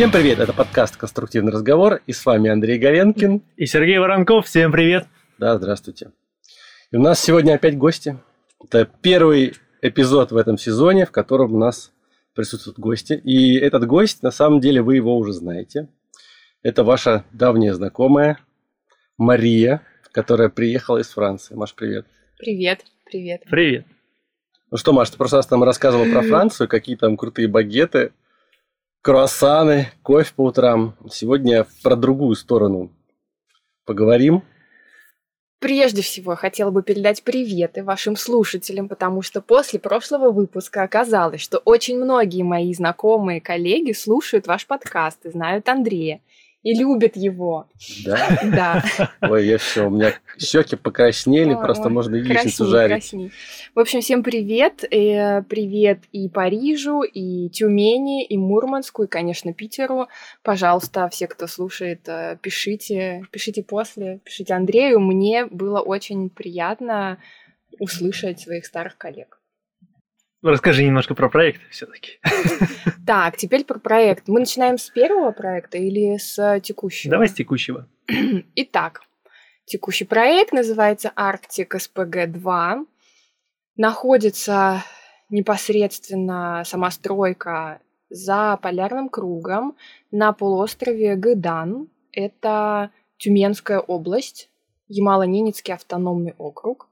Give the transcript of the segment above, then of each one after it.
Всем привет, это подкаст «Конструктивный разговор» и с вами Андрей Говенкин. И Сергей Воронков, всем привет. Да, здравствуйте. И у нас сегодня опять гости. Это первый эпизод в этом сезоне, в котором у нас присутствуют гости. И этот гость, на самом деле, вы его уже знаете. Это ваша давняя знакомая Мария, которая приехала из Франции. Маш, привет. Привет, привет. Привет. Ну что, Маш, ты просто раз нам рассказывала про Францию, какие там крутые багеты, круассаны, кофе по утрам. Сегодня про другую сторону поговорим. Прежде всего, хотела бы передать приветы вашим слушателям, потому что после прошлого выпуска оказалось, что очень многие мои знакомые коллеги слушают ваш подкаст и знают Андрея и любят его. Да? Да. Ой, я все, у меня щеки покраснели, Ой, просто ой, можно яичницу жарить. красней. В общем, всем привет. Э, Привет и Парижу, и Тюмени, и Мурманску, и, конечно, Питеру. Пожалуйста, все, кто слушает, э, пишите, пишите после, пишите Андрею. Мне было очень приятно услышать своих старых коллег. Расскажи немножко про проект все-таки. Так, теперь про проект. Мы начинаем с первого проекта или с текущего? Давай с текущего. Итак, текущий проект называется Арктик СПГ-2. Находится непосредственно сама стройка за полярным кругом на полуострове Гыдан. Это Тюменская область, Ямало-Ненецкий автономный округ.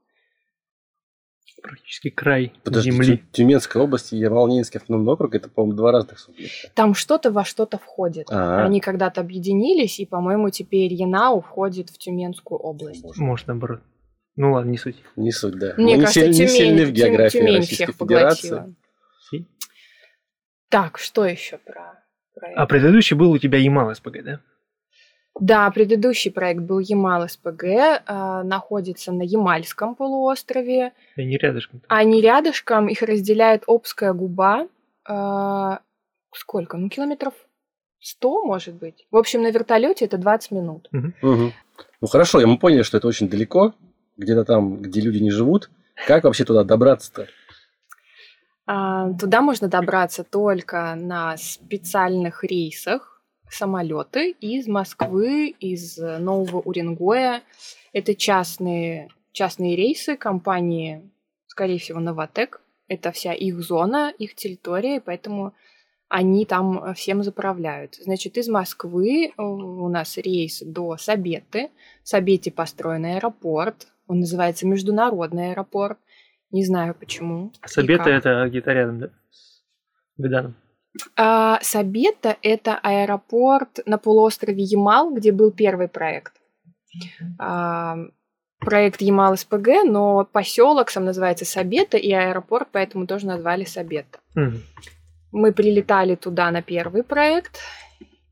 Практически край Подожди, земли. Тю- Тюменская область и Ямал-Ненецкий автономный округ, это, по-моему, два разных субъекта. Там что-то во что-то входит. А. Они когда-то объединились, и, по-моему, теперь Янау входит в Тюменскую область. Может, наоборот. Ну ладно, не суть. Не суть, да. Мне Мы не, кажется, не Тюмень, сильны в географии Тюмень Российской всех Федерации. поглотила. Так, что еще про проект? А предыдущий был у тебя Ямал СПГ, да? Да, предыдущий проект был Ямал СПГ, э, находится на Ямальском полуострове. И не рядышком. Они рядышком, их разделяет Обская губа. э, сколько? Ну, километров 100, может быть. В общем, на вертолете это 20 минут. Мгм. Ну хорошо, и мы поняли, что это очень далеко, где-то там, где люди не живут. Как вообще туда добраться-то? А, Туда можно добраться только на специальных рейсах самолеты из Москвы, из э, Нового Уренгоя. Это частные, частные рейсы компании, скорее всего, Новотек. Это вся их зона, их территория, и поэтому они там э, всем заправляют. Значит, из Москвы э, у нас рейс до Сабеты. В Сабете построен аэропорт. Он называется Международный аэропорт. Не знаю почему. Сабета это где-то рядом, да? С Гыданом. А, Сабета – это аэропорт на полуострове Ямал, где был первый проект. А, проект Ямал СПГ, но поселок сам называется Сабета, и аэропорт поэтому тоже назвали Сабета. Мгм. Мы прилетали туда на первый проект,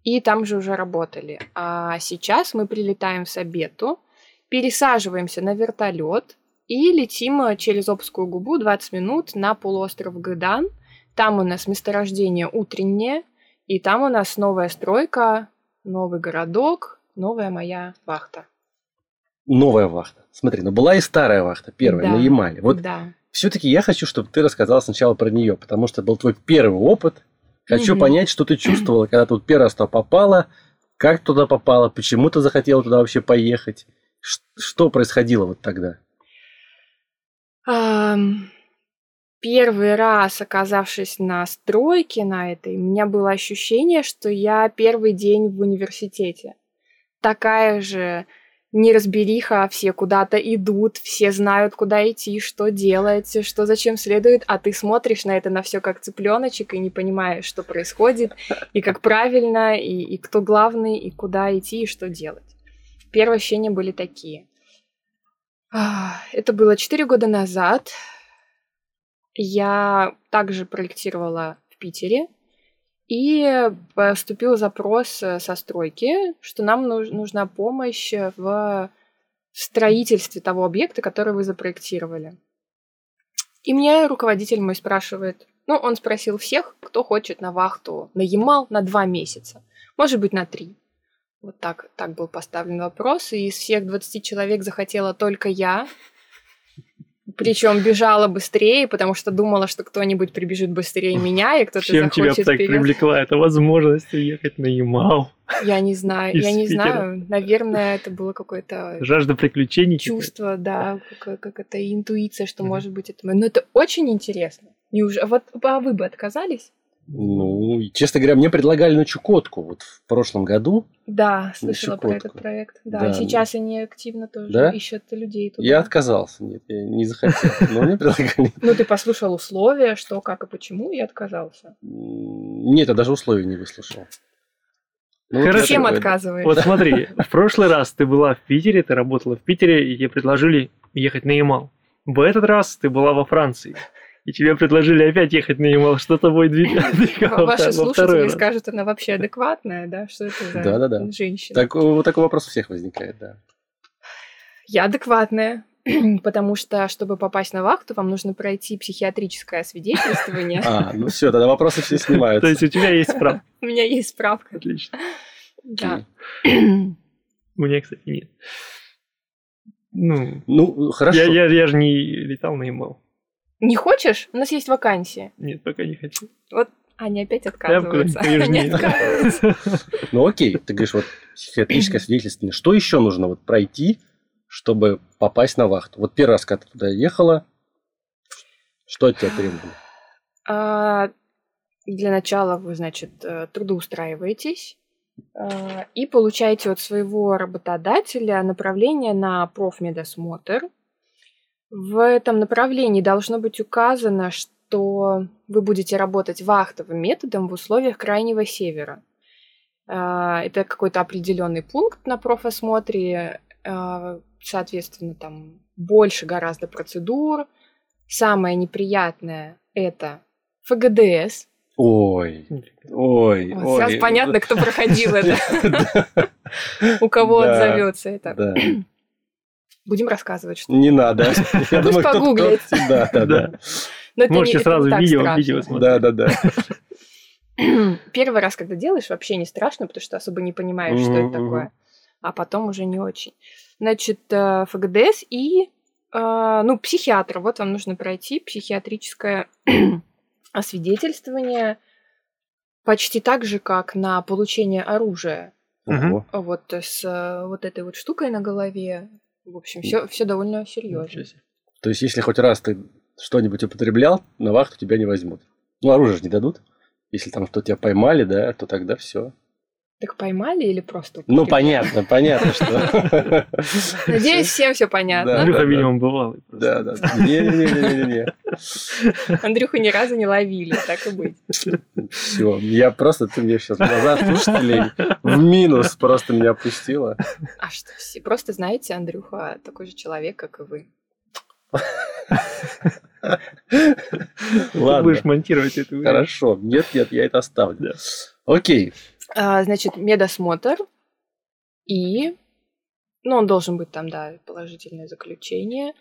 и там же уже работали. А сейчас мы прилетаем в Сабету, пересаживаемся на вертолет и летим через Обскую губу 20 минут на полуостров Гыдан. Там у нас месторождение утреннее, и там у нас новая стройка, новый городок, новая моя вахта. Новая вахта. Смотри, ну была и старая вахта, первая, Да. на Ямале. Вот Да. все-таки я хочу, чтобы ты рассказала сначала про нее, потому что был твой первый опыт. Хочу Мгм. понять, что ты чувствовала, когда тут первый раз туда попала, как туда попала, почему ты захотела туда вообще поехать, что происходило вот тогда? Первый раз, оказавшись на стройке на этой, у меня было ощущение, что я первый день в университете. Такая же неразбериха, все куда-то идут, все знают, куда идти, что делать, что зачем следует, а ты смотришь на это на все как цыпленочек и не понимаешь, что происходит, и как правильно, и, и кто главный, и куда идти, и что делать. Первые ощущения были такие. А, Это было 4 года назад. Я также проектировала в Питере. И поступил запрос э, со стройки, что нам нуж- нужна помощь в строительстве того объекта, который вы запроектировали. И мне руководитель мой спрашивает, ну, он спросил всех, кто хочет на вахту на Ямал на два месяца, может быть, на три. Вот так, так был поставлен вопрос, и из всех 20 человек захотела только я. Причем бежала быстрее, потому что думала, что кто-нибудь прибежит быстрее меня, и кто-то Чем тебя так вперед. привлекла эта возможность уехать на Ямал? Я не знаю, я не Питера? знаю. Наверное, это было какое-то Жажда приключений? чувство, да, как, как это интуиция, что может быть это. Но это очень интересно. Неужели? Вот а вы бы отказались? Ну, и, честно говоря, мне предлагали на Чукотку вот в прошлом году. Да, слышала про этот проект. Да, Да. сейчас они активно тоже Да? ищут людей туда. Я отказался. Нет, я не захотел. Но мне предлагали. Ну, ты послушал условия, что, как и почему, и отказался. Нет, я даже условий не выслушал. Ну, Хорошо. Чем отказываешь? Вот смотри, в прошлый раз ты была в Питере, ты работала в Питере, и тебе предложили ехать на Ямал. В этот раз ты была во Франции, и тебе предложили опять ехать на Ямал. Что тобой двигало Ваши слушатели скажут, она вообще адекватная, да? Что это за Да-да-да. женщина? Так, вот такой вопрос у всех возникает, да. Я адекватная, потому что, чтобы попасть на вахту, вам нужно пройти психиатрическое освидетельствование. А, ну все, тогда вопросы все То снимаются. есть у тебя есть справка. У меня есть справка. Отлично. Да. У меня, кстати, нет. Ну, Ну, хорошо. я, я, я же не летал на Ямал. Не хочешь? У нас есть вакансия. Нет, пока не хочу. Они опять Я отказываются. Они отказываются. Ну окей, ты говоришь, вот психиатрическое свидетельство. Что еще нужно вот пройти, чтобы попасть на вахту? Вот первый раз, когда ты туда ехала, что от тебя требовали? А, Для начала вы, значит, э, трудоустраиваетесь а, и получаете от своего работодателя направление на профмедосмотр. В этом направлении должно быть указано, что вы будете работать вахтовым методом в условиях Крайнего Севера. А, Это какой-то определенный пункт на профосмотре, а, соответственно, там больше гораздо процедур. Самое неприятное – это ФГДС. Ой, ой, Вот, ой. Сейчас понятно, кто проходил это, у кого отзовется это. Будем рассказывать, что. не надо. Я думаю, кто- погуглить. Да, да, да. Можете сразу видео, видео смотреть. Да, да, да. Первый раз, когда делаешь, вообще не страшно, потому что особо не понимаешь, что это такое. А потом уже не очень. Значит, э, ФГДС и, э, ну, психиатра. Вот вам нужно пройти психиатрическое освидетельствование почти так же, как на получение оружия. Ого. Вот с э, вот этой вот штукой на голове. В общем, все, все довольно серьезно. То есть, если хоть раз ты что-нибудь употреблял, на вахту тебя не возьмут. Ну, оружие же не дадут. Если там что тебя поймали, да, то тогда все. Так поймали или просто? Ну, употребляли? понятно, понятно, что... Надеюсь, всем все понятно. Андрюха, бывалый. просто. Да, да. Не-не-не-не-не. Андрюху ни разу не ловили, так и быть. Все. Я просто, ты мне сейчас глаза слушателей в минус просто меня опустила. А что, все просто знаете, Андрюха такой же человек, как и вы. Ты Ладно. будешь монтировать это. Хорошо. Нет, нет, я это оставлю. Окей. А, значит, медосмотр и... Ну, он должен быть там, да, положительное заключение.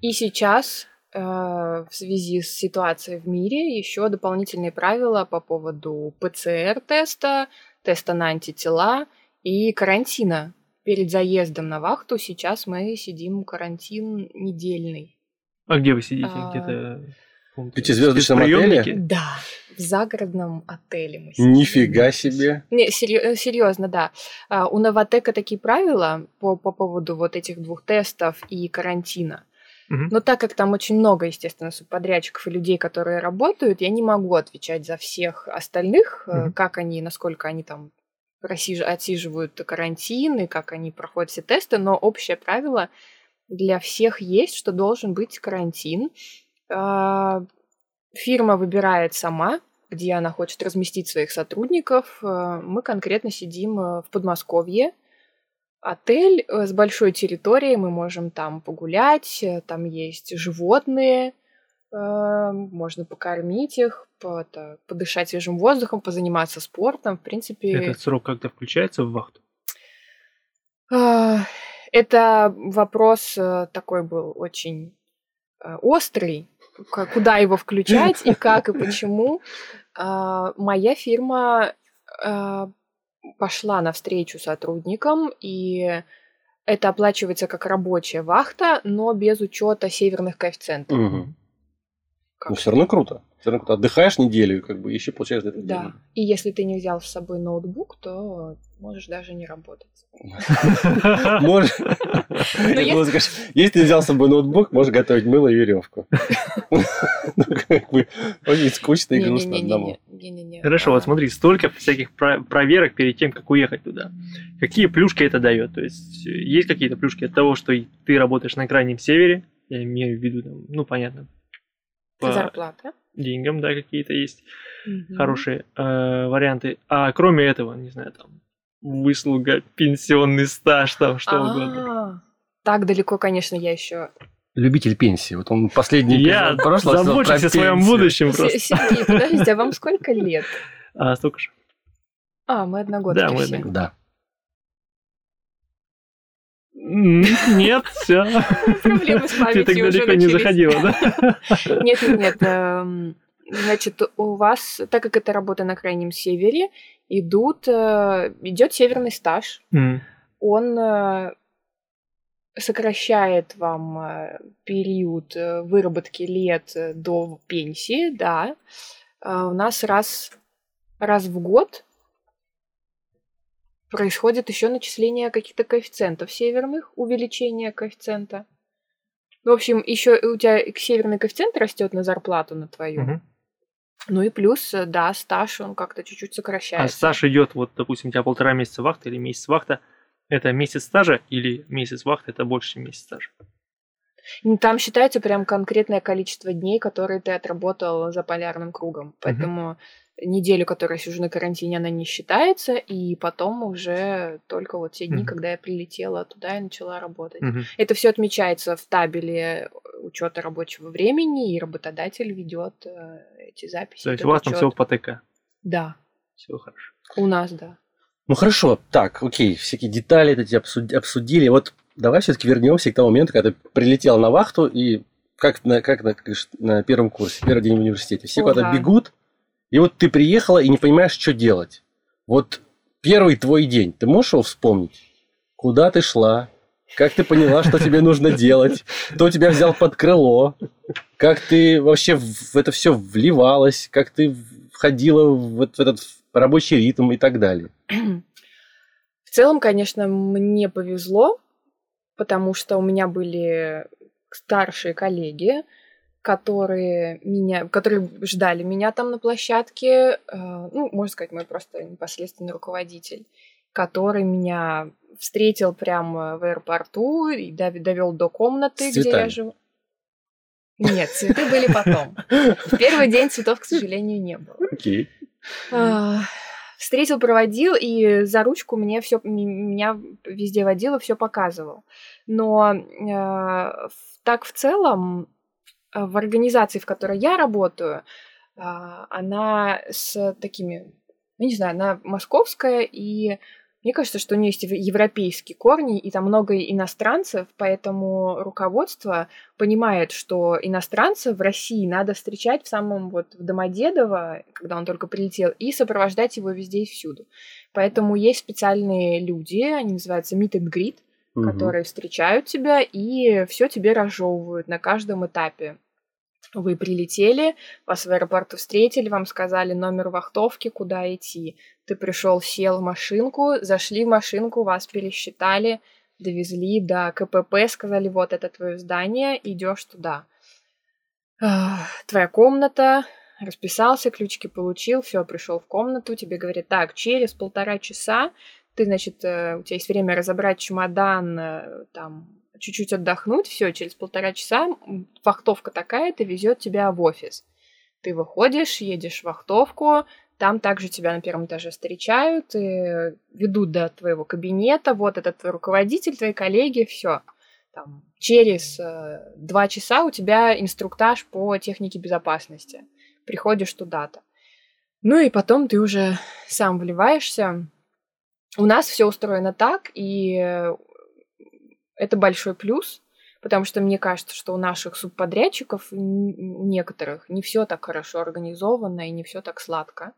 И сейчас э, в связи с ситуацией в мире еще дополнительные правила по поводу ПЦР-теста, теста на антитела и карантина. Перед заездом на вахту сейчас мы сидим карантин недельный. А где вы сидите? А, Где-то... в пятизвездочном спецприёмнике? Да, в загородном отеле мы сидим. Нифига себе. Не, серьезно, да. А, У Новотека такие правила по, по поводу вот этих двух тестов и карантина. Мгм. Но так как там очень много, естественно, субподрядчиков и людей, которые работают, я не могу отвечать за всех остальных, э, Мгм. как они, насколько они там просиж- отсиживают карантин и как они проходят все тесты, но общее правило для всех есть, что должен быть карантин. А, Фирма выбирает сама, где она хочет разместить своих сотрудников. Э, Мы конкретно сидим э, в Подмосковье. Отель э, с большой территорией, мы можем там погулять, там есть животные, можно покормить их, подышать свежим воздухом, позаниматься спортом. В принципе, Этот срок как-то включается в вахту? Это вопрос такой был очень острый, куда его включать и как и почему. А, Моя фирма а, пошла навстречу сотрудникам, и это оплачивается как рабочая вахта, но без учета северных коэффициентов. Мгм. Как Но все равно круто. Все равно. Отдыхаешь неделю, как бы еще получаешь это Да. деньги. И если ты не взял с собой ноутбук, то можешь даже не работать. Можешь. Если ты взял с собой ноутбук, можешь готовить мыло и веревку. Ну, как бы очень скучно и грустно одному. Хорошо, вот смотри, столько всяких про- проверок перед тем, как уехать туда. Какие плюшки это дает? То есть э, есть какие-то плюшки от того, что ты работаешь на крайнем севере? Я имею в виду, ну понятно, по Зарплата. Деньгам, да, какие-то есть Мгм. хорошие э, варианты. А кроме этого, не знаю, там выслуга, пенсионный стаж, там что угодно. А, Так далеко, конечно, я еще. Любитель пенсии. Вот он последний Я забочусь о своем будущем просто. Сергей, подождите, а вам сколько лет? А столько же. А, мы одногодки Да, мы одногодки. Да. Нет, все. Проблемы с Ты так памятью далеко не заходила, да? Нет, нет, нет. эм, Значит, у вас, так как это работа на крайнем севере, идут, э, идет северный стаж. Он э, сокращает вам э, период выработки лет до пенсии, да. У нас раз, раз в год происходит еще начисление каких-то коэффициентов северных, увеличение коэффициента. В общем, еще у тебя северный коэффициент растет на зарплату на твою. мгм. Ну и плюс, э, да, стаж, он как-то чуть-чуть А сокращается. стаж идет, вот, допустим, у тебя полтора месяца вахта или месяц вахта, это месяц стажа или месяц вахты это больше, чем месяц стажа? Ну, Там считается прям конкретное количество дней, которые ты отработал за полярным кругом. Поэтому неделю, которую я сижу на карантине, она не считается, и потом уже только вот те дни, Мгм. когда я прилетела туда и начала работать. Мгм. Это все отмечается в табеле учета рабочего времени, и работодатель ведет э, эти записи. То есть у вас там учёт. все по ТК. Да, Все хорошо. у нас, да. Ну хорошо, так, окей, всякие детали эти обсуд- обсудили. Вот давай все-таки вернемся к тому моменту, когда ты прилетел на вахту и как на, как на, на первом курсе, первый день в университете. Все куда-то да. бегут, и вот ты приехала и не понимаешь, что делать. Вот первый твой день, ты можешь его вспомнить? Куда ты шла? Как ты поняла, что тебе нужно делать? Кто тебя взял под крыло? Как ты вообще в это все вливалась? Как ты входила в этот рабочий ритм и так далее? В целом, конечно, мне повезло, потому что у меня были старшие коллеги, которые меня, которые ждали меня там на площадке, э, ну, можно сказать, мой просто непосредственный руководитель, который меня встретил прямо в аэропорту и довел до комнаты, где я живу. Нет, цветы были потом. В первый день цветов, к сожалению, не было. Окей. А, Встретил, проводил, и за ручку мне все меня везде водил и все показывал. Но э, так в целом в организации, в которой я работаю, а, она с такими, ну не знаю, она московская, и мне кажется, что у нее есть ев- европейские корни, и там много иностранцев, поэтому руководство понимает, что иностранцев в России надо встречать в самом вот в Домодедово, когда он только прилетел, и сопровождать его везде и всюду. Поэтому есть специальные люди, они называются meet and greet, Мгм. которые встречают тебя и все тебе разжевывают на каждом этапе. Вы прилетели, вас в аэропорту встретили, вам сказали номер вахтовки, куда идти. Ты пришел, сел в машинку, зашли в машинку, вас пересчитали, довезли до КПП, сказали, вот это твое здание, идешь туда. Твоя комната, расписался, ключики получил, все, пришел в комнату, тебе говорят, так, через полтора часа ты, значит, э, у тебя есть время разобрать чемодан, э, там, чуть-чуть отдохнуть, все, через полтора часа вахтовка такая-то везет тебя в офис. Ты выходишь, едешь в вахтовку, там также тебя на первом этаже встречают, и ведут до твоего кабинета, вот этот твой руководитель, твои коллеги, все. Там, через э, два часа у тебя инструктаж по технике безопасности. Приходишь туда-то. Ну и потом ты уже сам вливаешься. У нас все устроено так, и э, это большой плюс, потому что мне кажется, что у наших субподрядчиков некоторых не все так хорошо организовано и не все так сладко.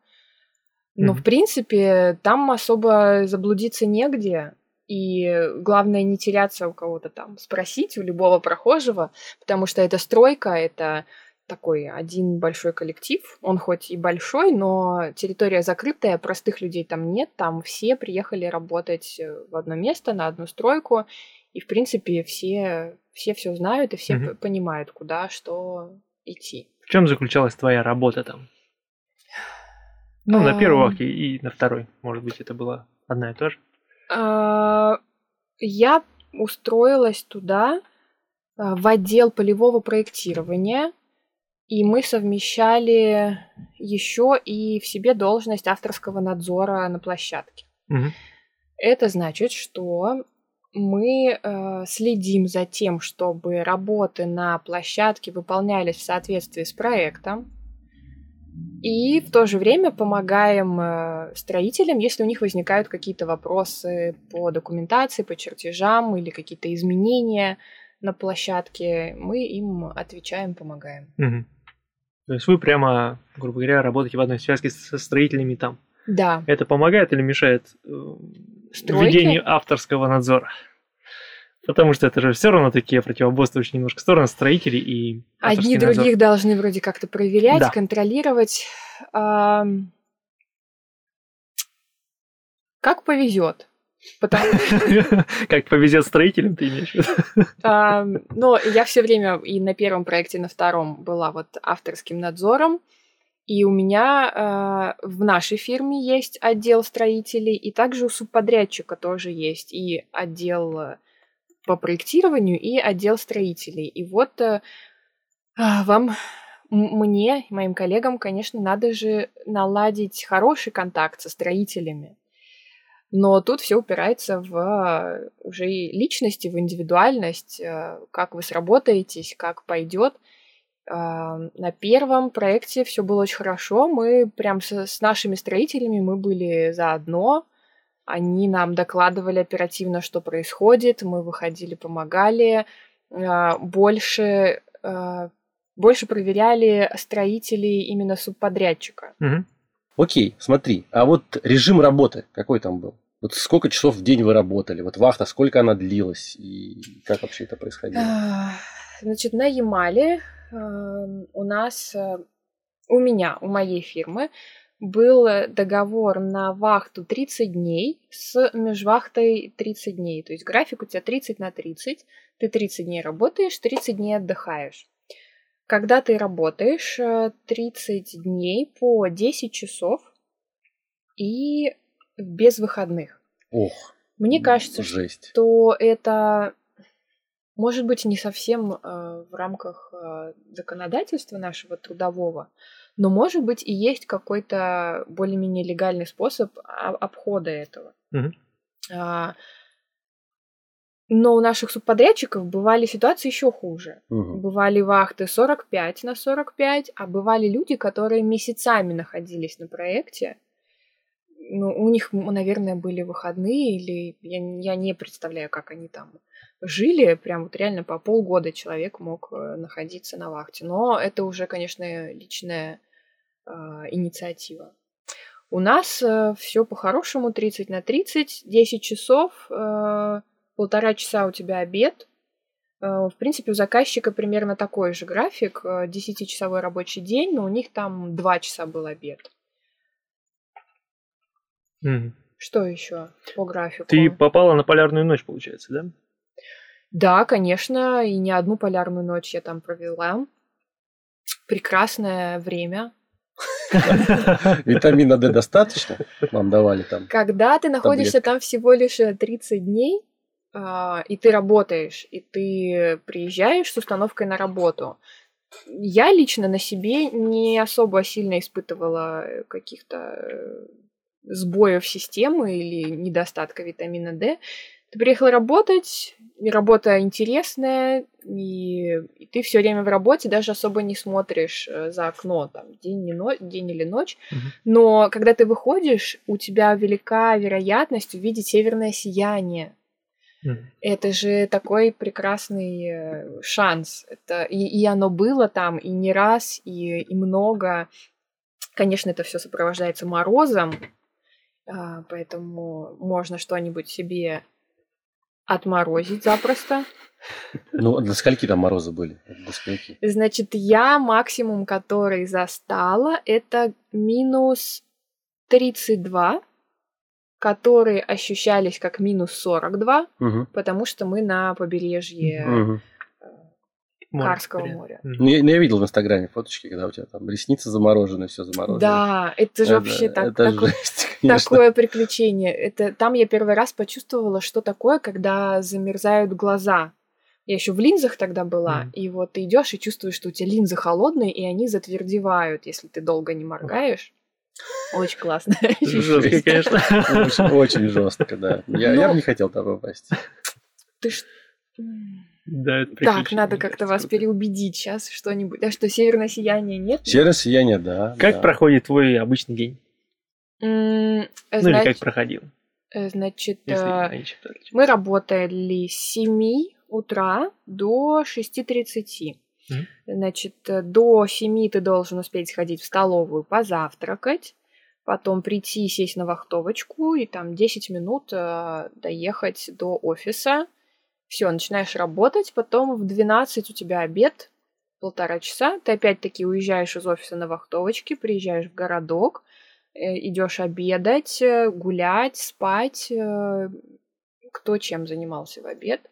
Но, Мгм. в принципе, там особо заблудиться негде. И главное не теряться у кого-то там, спросить у любого прохожего, потому что это стройка, это такой один большой коллектив. Он хоть и большой, но территория закрытая, простых людей там нет. Там все приехали работать в одно место, на одну стройку. И, в принципе, все все, все знают и все угу. понимают, куда, что идти. В чем заключалась твоя работа там? Ну, на первой вахте и на второй, может быть, это было одна и та же. А, я устроилась туда, а, в отдел полевого проектирования, и мы совмещали еще и в себе должность авторского надзора на площадке. Угу. Это значит, что мы э, следим за тем, чтобы работы на площадке выполнялись в соответствии с проектом, и в то же время помогаем э, строителям, если у них возникают какие-то вопросы по документации, по чертежам или какие-то изменения на площадке, мы им отвечаем, помогаем. Угу. То есть вы прямо, грубо говоря, работаете в одной связке со строителями там? Да. Это помогает или мешает э, Стройки? введению авторского надзора? Потому что это же все равно такие противоборствующие немножко стороны строителей и Одни надзор. других должны вроде как-то проверять, да. контролировать. Как повезет. Как повезет строителям, ты имеешь в виду? Но я все время и на первом проекте, и на втором была вот авторским надзором. И у меня э, в нашей фирме есть отдел строителей, и также у субподрядчика тоже есть и отдел по проектированию и отдел строителей. И вот э, а, вам, мне, моим коллегам, конечно, надо же наладить хороший контакт со строителями. Но тут все упирается в э, уже и личности, в индивидуальность, э, как вы сработаетесь, как пойдет. На первом проекте все было очень хорошо. Мы прям с, нашими строителями мы были заодно. Они нам докладывали оперативно, что происходит, мы выходили, помогали, а, больше, а, больше проверяли строителей именно субподрядчика. Угу. Окей, смотри, а вот режим работы какой там был? Вот сколько часов в день вы работали? Вот вахта, сколько она длилась? И как вообще это происходило? А, значит, на Ямале у нас, у меня, у моей фирмы был э, договор на вахту 30 дней с межвахтой 30 дней. То есть график у тебя 30 на 30. Ты 30 дней работаешь, 30 дней отдыхаешь. Когда ты работаешь 30 э, дней по 10 часов и без выходных. Ох. Мне кажется, жесть. что это может быть не совсем э, в рамках э, законодательства нашего трудового, но, может быть, и есть какой-то более-менее легальный способ обхода этого. Угу. А, но у наших субподрядчиков бывали ситуации еще хуже. Угу. Бывали вахты 45 на 45, а бывали люди, которые месяцами находились на проекте. Ну, у них, наверное, были выходные, или я, я не представляю, как они там жили. Прям вот реально по полгода человек мог э, находиться на вахте. Но это уже, конечно, личная э, инициатива. У нас э, все по-хорошему 30 на 30, 10 часов, э, полтора часа у тебя обед. Э, в принципе, у заказчика примерно такой же график, 10-часовой э, рабочий день, но у них там 2 часа был обед. Mm. Что еще по графику? Ты попала на полярную ночь, получается, да? Да, конечно, и не одну полярную ночь я там провела. Прекрасное время. Витамина D достаточно? Вам давали там. Когда ты находишься там всего лишь 30 э, дней, а, и ты работаешь, и ты приезжаешь с установкой на работу, я лично на себе не особо сильно испытывала каких-то э, сбоев системы или недостатка витамина D. Ты приехала работать, и работа интересная, и, и ты все время в работе, даже особо не смотришь э, за окно, там, день, не но... день или ночь. Угу. Но когда ты выходишь, у тебя велика вероятность увидеть северное сияние. Угу. Это же такой прекрасный э, шанс. Это, и, и оно было там и не раз, и, и много. Конечно, это все сопровождается морозом, поэтому можно что-нибудь себе Отморозить запросто. Ну, до скольки там морозы были? До скольки? Значит, я максимум, который застала, это минус 32, которые ощущались как минус 42, Мгм. потому что мы на побережье Мгм. Море, Карского понятно. моря. Ну, я, ну, я видел в Инстаграме фоточки, когда у тебя там ресницы заморожены, все заморожено. Да, это же вообще так, это такой- жесть, конечно. такое приключение. Это там я первый раз почувствовала, что такое, когда замерзают глаза. Я еще в линзах тогда была, Мгм. и вот ты идешь и чувствуешь, что у тебя линзы холодные, и они затвердевают, если ты долго не моргаешь. Очень классно. Жестко, конечно. Очень, очень жестко, да. Я, я бы не хотел там попасть. Ты ж... Да, это Так, надо как-то вас круто. переубедить сейчас что-нибудь. А что, северное сияние нет? Северное сияние, да. Как да. проходит твой обычный день? М, Ну или знач- как проходил? э, Значит, Если э, мы работали с 7 утра до 6.30. Мгм. Значит, э, до 7 ты должен успеть сходить в столовую, позавтракать, потом прийти, сесть на вахтовочку и там 10 минут э, доехать до офиса. Все, начинаешь работать, потом в 12 у тебя обед, полтора часа. Ты опять-таки уезжаешь из офиса на вахтовочке, приезжаешь в городок, э, идешь обедать, э, гулять, спать, э, кто чем занимался в обед.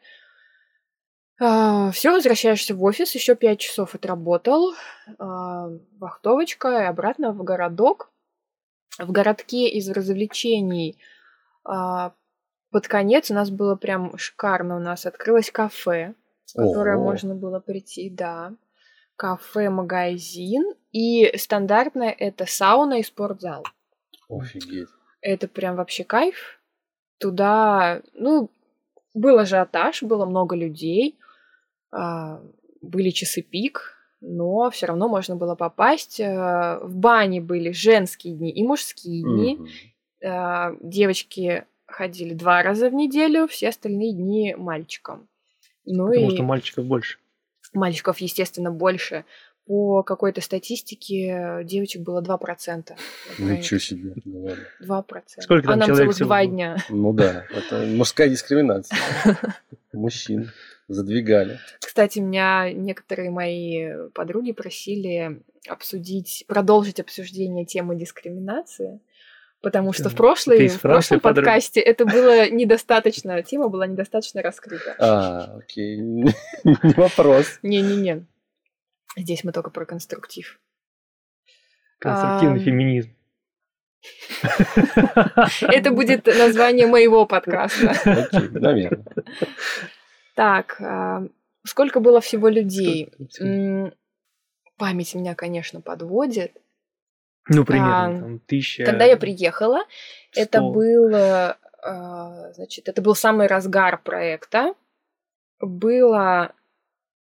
Все, возвращаешься в офис, еще пять часов отработал, а, вахтовочка и обратно в городок. В городке из развлечений а, под конец у нас было прям шикарно. У нас открылось кафе, в которое можно было прийти, да. Кафе-магазин. И стандартное это сауна и спортзал. Офигеть. Это прям вообще кайф. Туда, ну, был ажиотаж, было много людей, а, были часы пик, но все равно можно было попасть. А, В бане были женские дни и мужские дни. А, Девочки ходили два раза в неделю, все остальные дни мальчикам. Ну Потому и что мальчиков больше. мальчиков, естественно, больше. По какой-то статистике девочек было 2%. на Ничего себе. Ну, ладно. 2%. Сколько там а нам человек целых всего два дня. Ну да, это мужская дискриминация. Мужчин задвигали. Кстати, меня некоторые мои подруги просили обсудить, продолжить обсуждение темы дискриминации, потому что в, прошлой, в прошлом подруга? подкасте это было недостаточно, тема была недостаточно раскрыта. А, окей. Не вопрос. Не-не-не. Здесь мы только про конструктив. Конструктивный феминизм. Это будет название моего подкаста. Окей, наверное. Так, а, сколько было всего людей? Память меня, конечно, подводит. Ну, А, примерно, там, тысяча... Когда я приехала, это сто. был, э, а, значит, это был самый разгар проекта. Было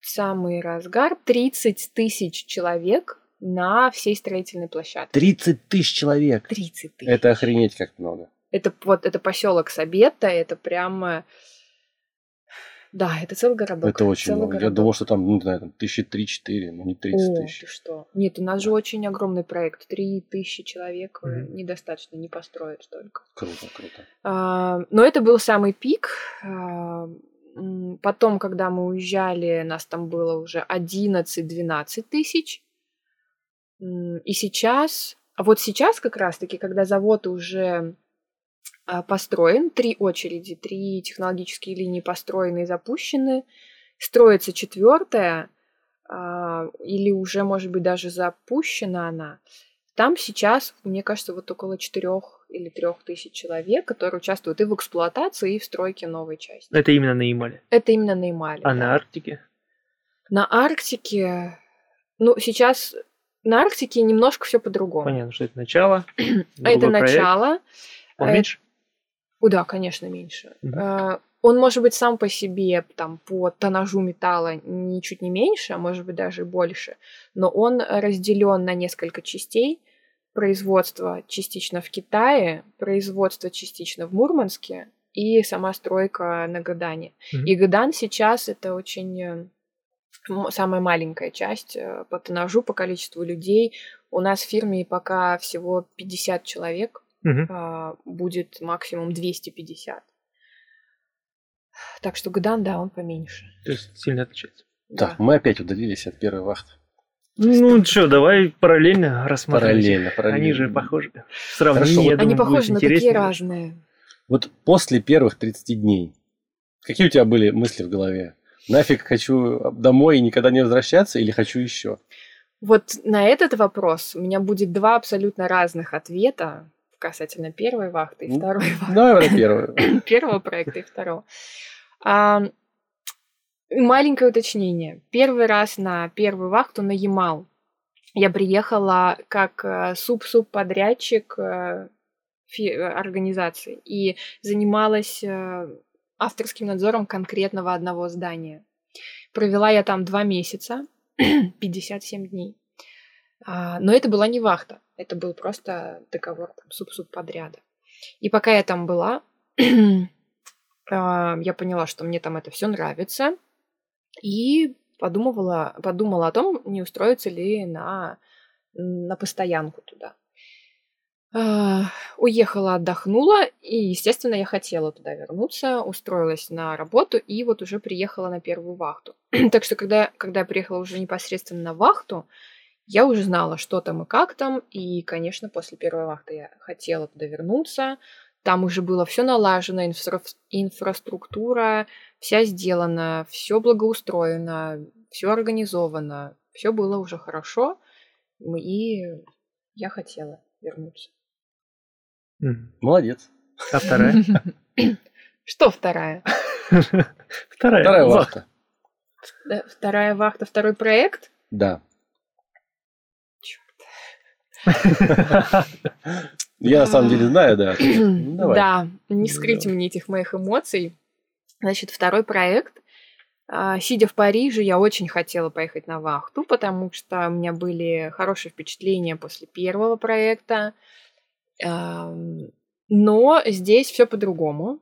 самый разгар 30 тысяч человек на всей строительной площадке. 30 тысяч человек. 30 тысяч. Это охренеть как много. Это вот это поселок Сабета, это прямо, да, это целый городок. Это очень целый много. Я городок. думал, что там, ну, не знаю, там тысячи три-четыре, но не 30 О, тысяч. ты что? Нет, у нас же очень огромный проект. Три тысячи человек Мгм. недостаточно, не построить столько. Круто, круто. А, но это был самый пик. А, Потом, когда мы уезжали, нас там было уже 11-12 тысяч. И сейчас, а вот сейчас как раз-таки, когда завод уже построен, три очереди, три технологические линии построены и запущены, строится четвертая, а, или уже, может быть, даже запущена она. Там сейчас, мне кажется, вот около четырех или трех тысяч человек, которые участвуют и в эксплуатации, и в стройке новой части. Это именно на Ямале. Это именно на Ямале. А да. на Арктике? На Арктике, ну, сейчас на Арктике немножко все по-другому. Понятно, что это начало. А Это проект. начало. Он э, меньше? Да, конечно, меньше. Мгм. Э, Он может быть сам по себе, там, по тоннажу металла ничуть не меньше, а может быть даже больше, но он разделен на несколько частей. Производство частично в Китае, производство частично в Мурманске и сама стройка на Гадане. Мгм. И Гадан сейчас это очень э, самая маленькая часть э, по тоннажу, по количеству людей. У нас в фирме пока всего 50 человек, А, будет максимум 250. Так что Гдан, да, он поменьше. То есть сильно отличается. Так, мы опять удалились от первой вахты. Ну что, давай параллельно рассмотрим. Параллельно, параллельно. Они же похожи. В сравнении, Хорошо. я Они думаю, похожи, но такие интереснее. разные. Вот после первых 30 дней, какие у тебя были мысли в голове? Нафиг хочу домой и никогда не возвращаться или хочу еще? Вот на этот вопрос у меня будет два абсолютно разных ответа касательно первой вахты и Ну, второй вахты. Давай первую. Первого проекта и второго. А, маленькое уточнение. Первый раз на первую вахту на Ямал я приехала как э, суп-суп-подрядчик э, э, организации и занималась авторским надзором конкретного одного здания. Провела я там два месяца, 57 дней. А, но это была не вахта, это был просто договор там, суп-суп подряда. И пока я там была, а, я поняла, что мне там это все нравится, и подумывала, подумала о том, не устроиться ли на, на постоянку туда. А, Уехала, отдохнула, и, естественно, я хотела туда вернуться, устроилась на работу и вот уже приехала на первую вахту. так что, когда, когда я приехала уже непосредственно на вахту, я уже знала, что там и как там, и, конечно, после первой вахты я хотела туда вернуться. Там уже было все налажено, инфра- инфраструктура вся сделана, все благоустроено, все организовано, все было уже хорошо, и я хотела вернуться. Молодец. А вторая? Что вторая? Вторая. Вахта. Вторая вахта, второй проект? Да. Я на самом деле знаю, да. Да, не скрыть мне этих моих эмоций. Значит, второй проект. А, Сидя в Париже, я очень хотела поехать на вахту, потому что у меня были хорошие впечатления после первого проекта. Но здесь все по-другому.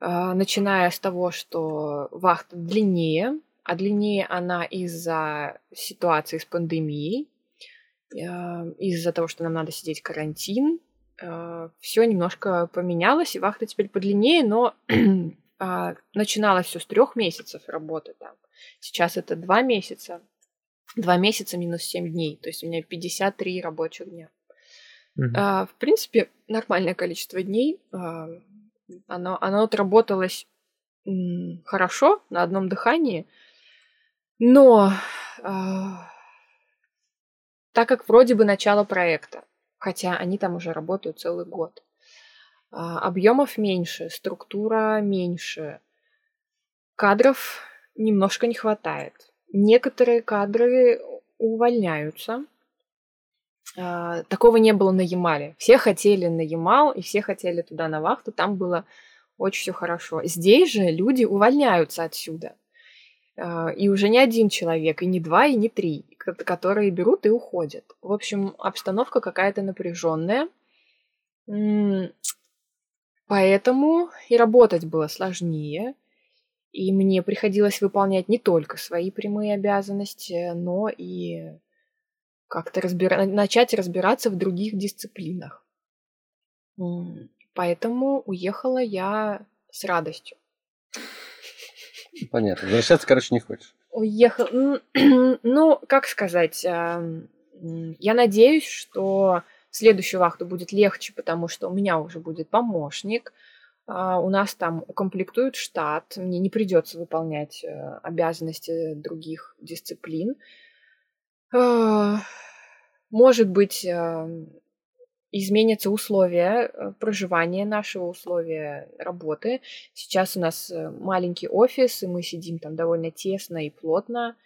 А, Начиная с того, что вахта длиннее, а длиннее она из-за ситуации с пандемией, из-за того, что нам надо сидеть карантин, все немножко поменялось, и вахта теперь подлиннее, но а, начиналось все с трех месяцев работы там. Сейчас это два месяца. Два месяца минус 7 дней. То есть у меня 53 рабочих дня. Мгм. А, в принципе, нормальное количество дней. А, оно, оно отработалось м, хорошо, на одном дыхании. Но а, так как вроде бы начало проекта, хотя они там уже работают целый год, а, объемов меньше, структура меньше, кадров немножко не хватает. Некоторые кадры увольняются. А, Такого не было на Ямале. Все хотели на Ямал, и все хотели туда на вахту. Там было очень все хорошо. Здесь же люди увольняются отсюда. А, И уже не один человек, и не два, и не три, которые берут и уходят. В общем, обстановка какая-то напряженная. Поэтому и работать было сложнее. И мне приходилось выполнять не только свои прямые обязанности, но и как-то разбира- начать разбираться в других дисциплинах. Поэтому уехала я с радостью. Понятно. Возвращаться, короче, не хочешь. Уехал. Ну, как сказать, ам, м, я надеюсь, что следующую вахту будет легче, потому что у меня уже будет помощник. а, У нас там укомплектуют штат, мне не придется выполнять э, обязанности других дисциплин. А, Может быть, ам, изменятся условия э, проживания нашего, условия работы. Сейчас у нас э, маленький офис, и мы сидим там довольно тесно и плотно,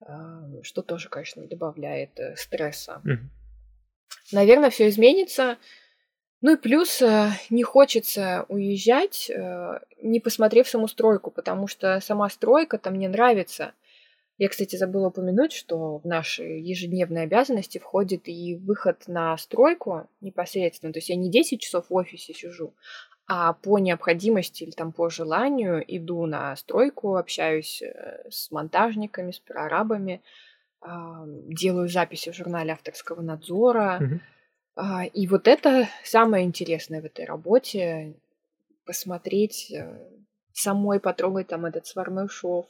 а, что тоже, конечно, добавляет э, стресса. Мгм. Наверное, все изменится. Ну и плюс э, не хочется уезжать, э, не посмотрев саму стройку, потому что сама стройка-то мне нравится. Я, кстати, забыла упомянуть, что в наши ежедневные обязанности входит и выход на стройку непосредственно. То есть я не 10 часов в офисе сижу, а по необходимости или там по желанию иду на стройку, общаюсь э, с монтажниками, с прорабами, делаю записи в журнале авторского надзора. Мгм. А, И вот это самое интересное в этой работе посмотреть, э, самой потрогать там этот сварной шов,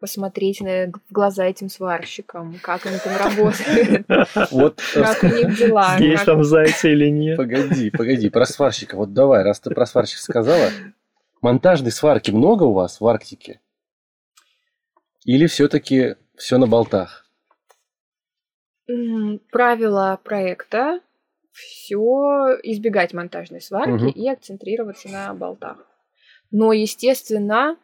посмотреть на, в глаза этим сварщикам, как они там работают, Вот как у них дела. Есть там зайцы или нет. Погоди, погоди, про сварщика. Вот давай, раз ты про сварщика сказала, монтажной сварки много у вас в Арктике? Или все-таки все на болтах? Правила проекта все избегать монтажной сварки Мгм. и акцентрироваться на болтах. Но, естественно,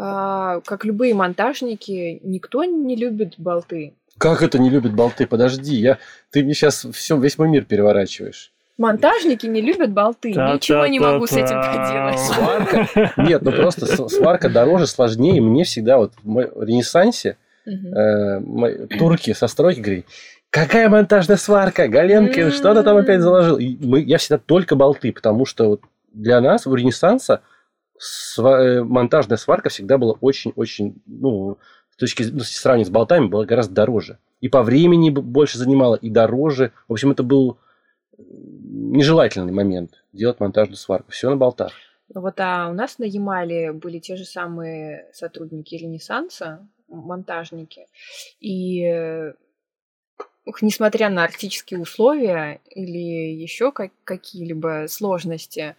как любые монтажники, никто не любит болты. Как это не любят болты? Подожди, я, ты мне сейчас все, весь мой мир переворачиваешь. Монтажники не любят болты. Ничего не могу с этим поделать. Сварка? Нет, ну просто сварка дороже, сложнее. Мне всегда вот в Ренессансе э, турки со стройки говорили, какая монтажная сварка, Галенкин, М. что ты там опять заложил? И мы, я всегда только болты, потому что вот для нас у Ренессанса сва- э, монтажная сварка всегда была очень-очень, ну, с точки ну, если сравнивать с болтами, была гораздо дороже. И по времени больше занимала, и дороже. В общем, это был нежелательный момент делать монтажную сварку. Все на болтах. Ну Вот а у нас на Ямале были те же самые сотрудники Ренессанса, монтажники. И несмотря на арктические условия или еще как- какие-либо сложности,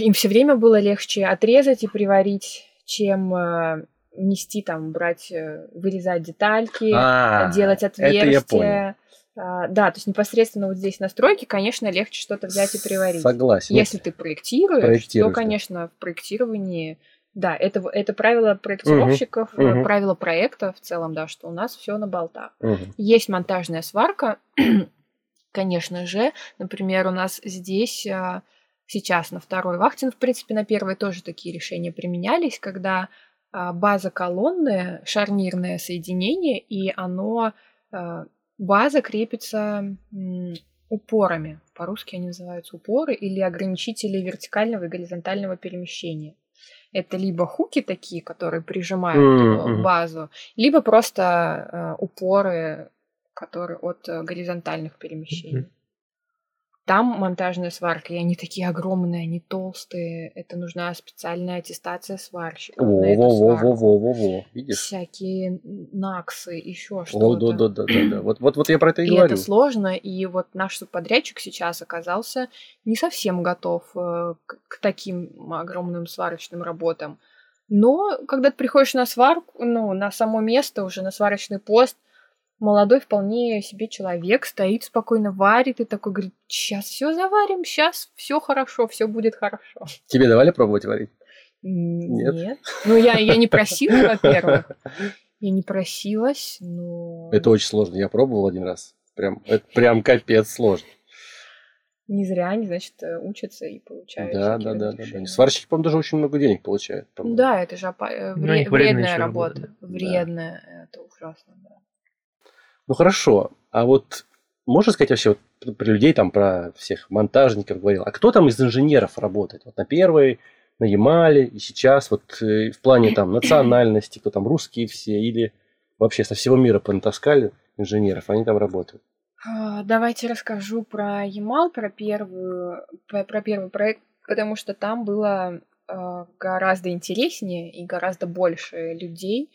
им все время было легче отрезать и приварить, чем э, нести там, брать, э, вырезать детальки, А, делать отверстия. А, да, то есть непосредственно вот здесь настройки, конечно, легче что-то взять и приварить. Согласен. Если ты проектируешь, Проектируешь, то, да. конечно, в проектировании, да, это, это правило проектировщиков, э, мгм. правило проекта в целом, да, что у нас все на болтах. Мгм. Есть монтажная сварка, конечно же. Например, у нас здесь а, сейчас на второй вахте, ну, в принципе, на первой тоже такие решения применялись, когда а, база колонны, шарнирное соединение, и оно, а, база крепится упорами. По-русски они называются упоры или ограничители вертикального и горизонтального перемещения. Это либо хуки такие, которые прижимают э, базу, либо просто э, упоры, которые от э, горизонтальных перемещений. Там монтажная сварка, и они такие огромные, они толстые. Это нужна специальная аттестация сварщиков. на эту сварку. Во-во-во-во-во-во. Видишь? Всякие наксы, еще что-то. да, да, да, да, да. Вот, вот, вот я про это и, И говорю. это сложно, и вот наш субподрядчик сейчас оказался не совсем готов э, к, к таким огромным сварочным работам. Но когда ты приходишь на сварку, ну, на само место, уже на сварочный пост, молодой вполне себе человек стоит спокойно, варит и такой говорит, сейчас все заварим, сейчас все хорошо, все будет хорошо. Тебе давали пробовать варить? М, Нет? Ну, я, я не просила, во-первых. Я не просилась, но... Это очень сложно. Я пробовал один раз. Прям, это прям капец сложно. Не зря они, значит, э, учатся и получают. Да, да, да, да, да. Сварщики, по-моему, даже очень много денег получают. по-моему. Да, это же опа- э, Ну, вре- вредная работа. работа. Вредная, это ужасно, да. Ну хорошо. А вот можно сказать вообще вот про людей, там, про всех монтажников говорил, а кто там из инженеров работает? Вот на первой, на Ямале и сейчас, вот э, в плане там национальности, кто там русские все или вообще со всего мира понатаскали инженеров, они там работают. А, Давайте расскажу про Ямал, про первую, про, про первый проект, потому что там было а, гораздо интереснее и гораздо больше людей.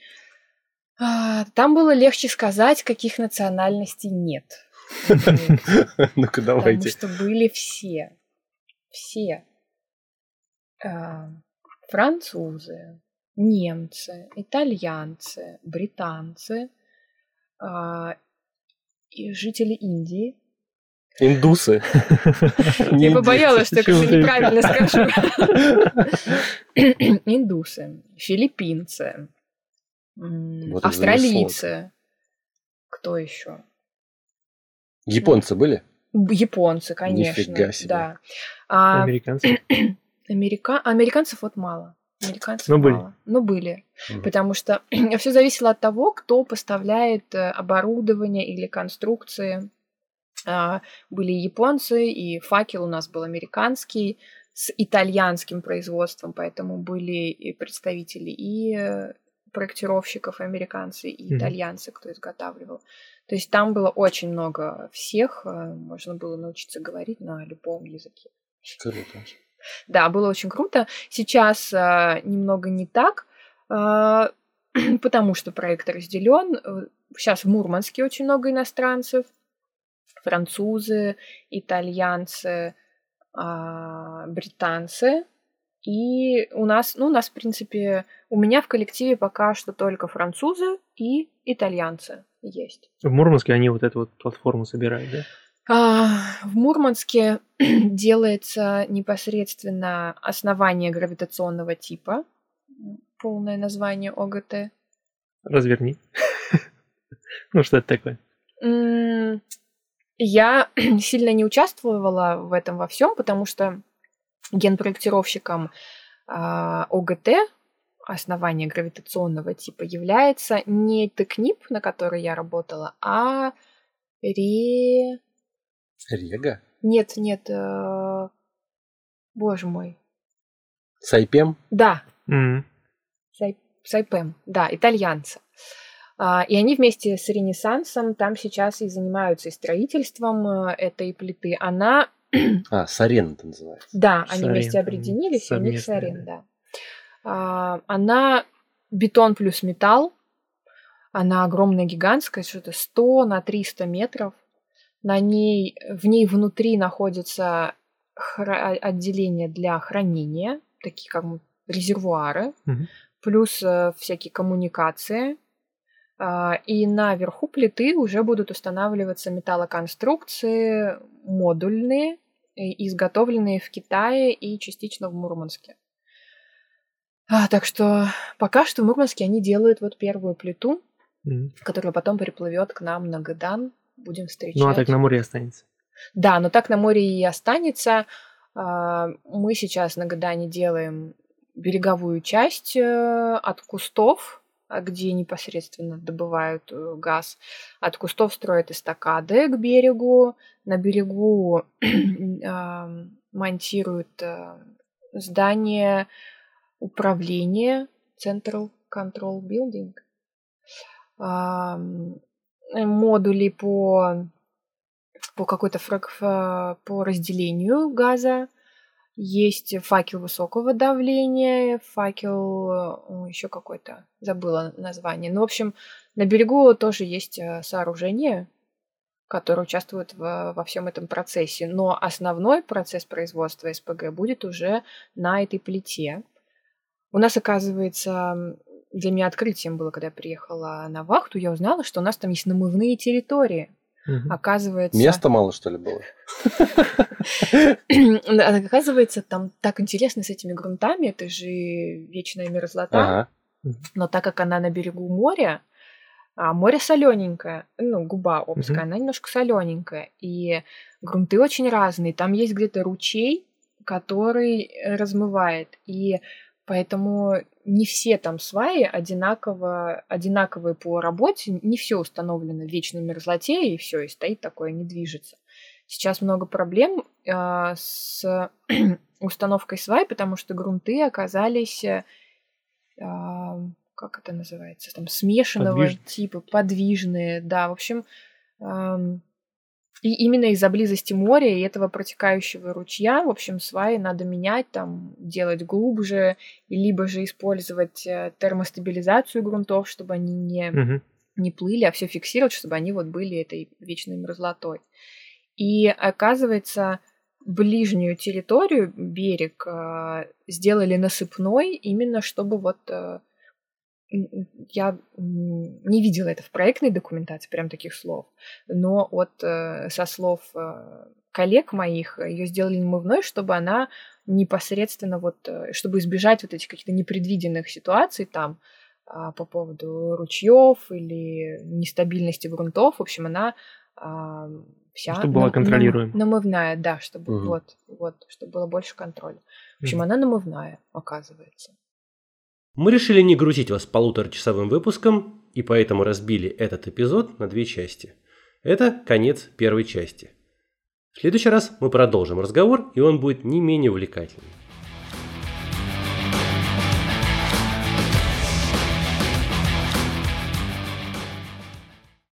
А, Там было легче сказать, каких национальностей нет. Ну-ка, Потому давайте. что были все. Все. А, Французы, немцы, итальянцы, британцы, а, и жители Индии. Индусы. Я побоялась, что я неправильно скажу. Индусы, филиппинцы, Вот австралийцы. Кто еще? Японцы были? Японцы, конечно. Нифига себе. Да. А, Американцы. Америка... Американцев вот мало. Американцев Но были. мало. Но были. Мгм. Потому что все зависело от того, кто поставляет э, оборудование или конструкции. А, Были японцы, и факел у нас был американский с итальянским производством, поэтому были и представители и э, проектировщиков американцы, и итальянцы, кто изготавливал. То есть там было очень много всех, э, можно было научиться говорить на любом языке. Круто. Да, было очень круто. Сейчас э, немного не так, э, потому что проект разделен. Сейчас в Мурманске очень много иностранцев, французы, итальянцы, э, британцы. И у нас, ну, у нас, в принципе, у меня в коллективе пока что только французы и итальянцы есть. В Мурманске они вот эту вот платформу собирают, да? А, в Мурманске делается непосредственно основание гравитационного типа, полное название ОГТ. Разверни. Ну, что это такое? Я сильно не участвовала в этом во всем, потому что генпроектировщиком а, ОГТ, основание гравитационного типа, является не ТКНИП, на который я работала, а Ре... Рега? Нет, нет. Э... Боже мой. Сайпем? Да. Mm. Сай... Сайпем, да, итальянцы. А, и они вместе с Ренессансом там сейчас и занимаются и строительством э, этой плиты. Она... А, Сарен это называется. Да, они Сарен. вместе объединились, и у них Сарен, да. А, она бетон плюс металл. Она огромная, гигантская, что-то 100 на 300 метров на ней, в ней внутри находится хра- отделение для хранения, такие как резервуары, угу. плюс э, всякие коммуникации. Э, и наверху плиты уже будут устанавливаться металлоконструкции модульные, изготовленные в Китае и частично в Мурманске. А, так что пока что в Мурманске они делают вот первую плиту, mm которая потом переплывет к нам на Гадан будем встречать. Ну, а так на море останется. Да, но так на море и останется. А, мы сейчас на Гадане делаем береговую часть э, от кустов, где непосредственно добывают э, газ. От кустов строят эстакады к берегу. На берегу монтируют э, здание управления Central Control Building Э, модули по, по какой-то по разделению газа. Есть факел высокого давления, факел еще какой-то, забыла название. Ну, в общем, на берегу тоже есть э, сооружение, которое участвует в, во всем этом процессе. Но основной процесс производства СПГ будет уже на этой плите. У нас, оказывается, для меня открытием было, когда я приехала на вахту, я узнала, что у нас там есть намывные территории. Угу. Оказывается... Места мало, что ли, было? Оказывается, там так интересно с этими грунтами, это же вечная мерзлота. Но так как она на берегу моря, а море солененькое, ну, губа Обская, она немножко солененькая. И грунты очень разные. Там есть где-то ручей, который размывает. И Поэтому не все там сваи одинаково, одинаковые по работе, не все установлено в вечной мерзлоте, и все, и стоит такое, не движется. Сейчас много проблем э, с установкой свай, потому что грунты оказались, э, как это называется, там смешанного Подвиж... типа, подвижные, да, в общем, э, и именно из-за близости моря и этого протекающего ручья, в общем, сваи надо менять, там, делать глубже, либо же использовать э, термостабилизацию грунтов, чтобы они не, угу. не плыли, а все фиксировать, чтобы они вот были этой вечной мерзлотой. И оказывается, ближнюю территорию, берег, э, сделали насыпной, именно чтобы вот э, я не видела это в проектной документации, прям таких слов, но от э, со слов э, коллег моих ее сделали намывной, чтобы она непосредственно вот, э, чтобы избежать вот этих каких-то непредвиденных ситуаций там а, по поводу ручьев или нестабильности грунтов, в общем, она а, вся чтобы была контролируемая. намывная, да, чтобы угу. вот, вот, чтобы было больше контроля. В общем, угу. она намывная, оказывается. Мы решили не грузить вас полуторачасовым выпуском, и поэтому разбили этот эпизод на две части. Это конец первой части. В следующий раз мы продолжим разговор, и он будет не менее увлекательным.